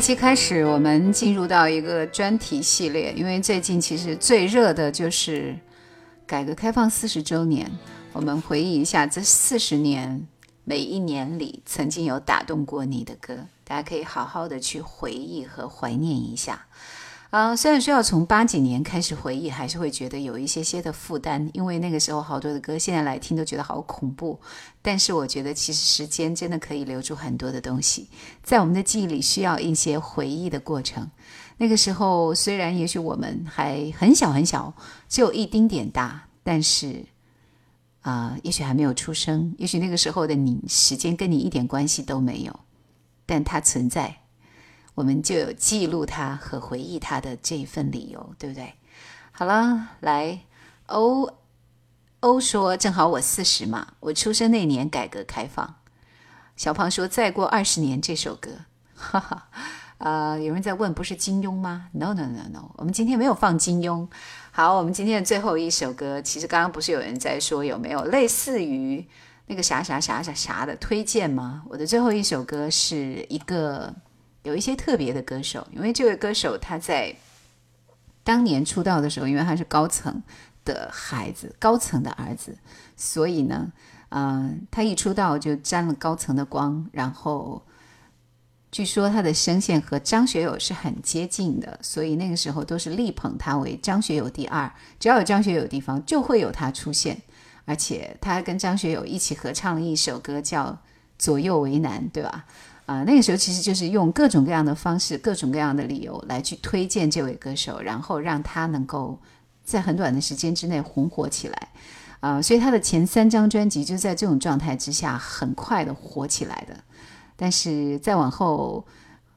[SPEAKER 2] 期开始，我们进入到一个专题系列，因为最近其实最热的就是改革开放四十周年，我们回忆一下这四十年每一年里曾经有打动过你的歌，大家可以好好的去回忆和怀念一下。啊、虽然说要从八几年开始回忆，还是会觉得有一些些的负担，因为那个时候好多的歌，现在来听都觉得好恐怖。但是我觉得，其实时间真的可以留住很多的东西，在我们的记忆里需要一些回忆的过程。那个时候，虽然也许我们还很小很小，只有一丁点大，但是啊、也许还没有出生，也许那个时候的你，时间跟你一点关系都没有，但它存在。我们就有记录它和回忆它的这一份理由，对不对？好了，来，欧欧说，正好我四十嘛，我出生那年改革开放。小胖说，再过二十年这首歌，哈哈，呃，有人在问，不是金庸吗？No No No No，我们今天没有放金庸。好，我们今天的最后一首歌，其实刚刚不是有人在说有没有类似于那个啥啥啥啥啥的推荐吗？我的最后一首歌是一个。有一些特别的歌手，因为这位歌手他在当年出道的时候，因为他是高层的孩子，高层的儿子，所以呢，嗯、他一出道就沾了高层的光，然后据说他的声线和张学友是很接近的，所以那个时候都是力捧他为张学友第二，只要有张学友的地方就会有他出现，而且他跟张学友一起合唱了一首歌叫《左右为难》，对吧？啊、那个时候其实就是用各种各样的方式、各种各样的理由来去推荐这位歌手，然后让他能够在很短的时间之内红火起来。啊、所以他的前三张专辑就在这种状态之下很快的火起来的。但是再往后，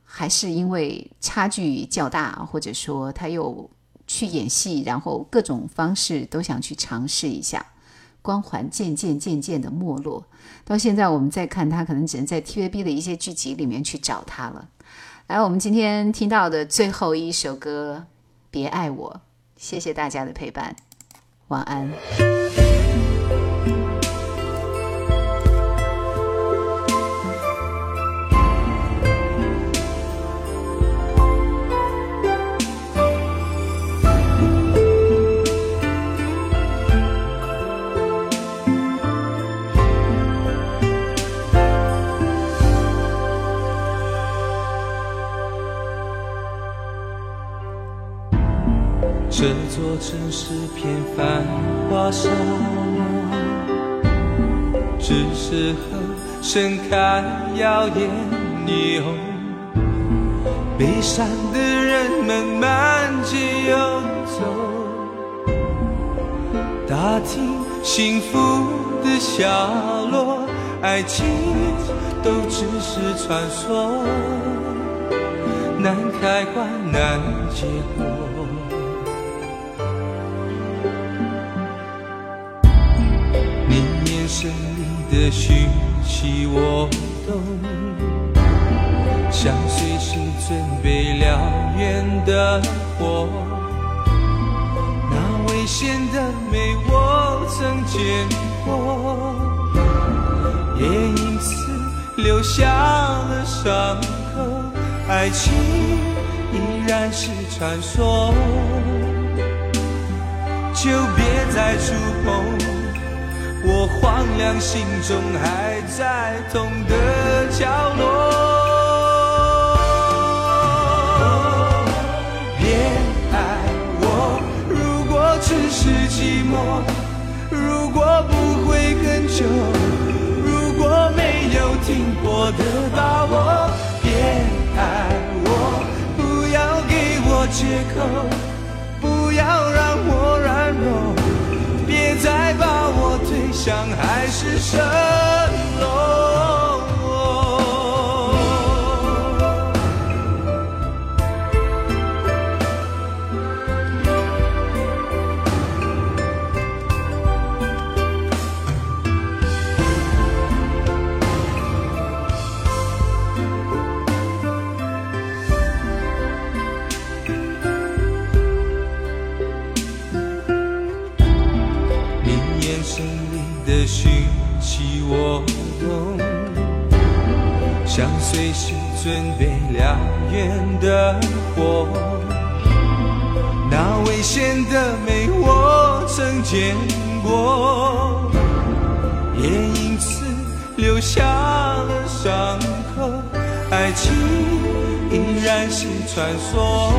[SPEAKER 2] 还是因为差距较大，或者说他又去演戏，然后各种方式都想去尝试一下，光环渐渐渐渐的没落。到现在我们再看他，可能只能在 TVB 的一些剧集里面去找他了。来，我们今天听到的最后一首歌《别爱我》，谢谢大家的陪伴，晚安。
[SPEAKER 9] 这座城市片繁华沙漠，只适合盛开耀眼霓虹。悲伤的人们满街游走，打听幸福的下落，爱情都只是传说，难开花难结果。眼神里的讯息我懂，像随时准备燎原的火，那危险的美我曾见过，也因此留下了伤口。爱情依然是传说，就别再触碰。我荒凉心中还在痛的角落。别爱我，如果只是寂寞，如果不会很久，如果没有停泊的把握，别爱我，不要给我借口，不要让我软弱。像海市蜃楼随时准备燎原的火，那危险的美我曾见过，也因此留下了伤口。爱情依然是传说，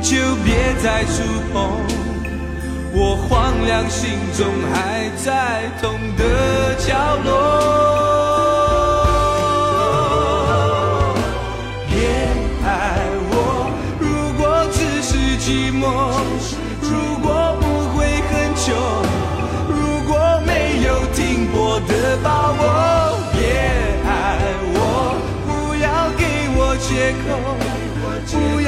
[SPEAKER 9] 就别再触碰。我荒凉心中还在痛的角落。寂寞，如果不会很久，如果没有停泊的把握，别爱我，不要给我借口，不。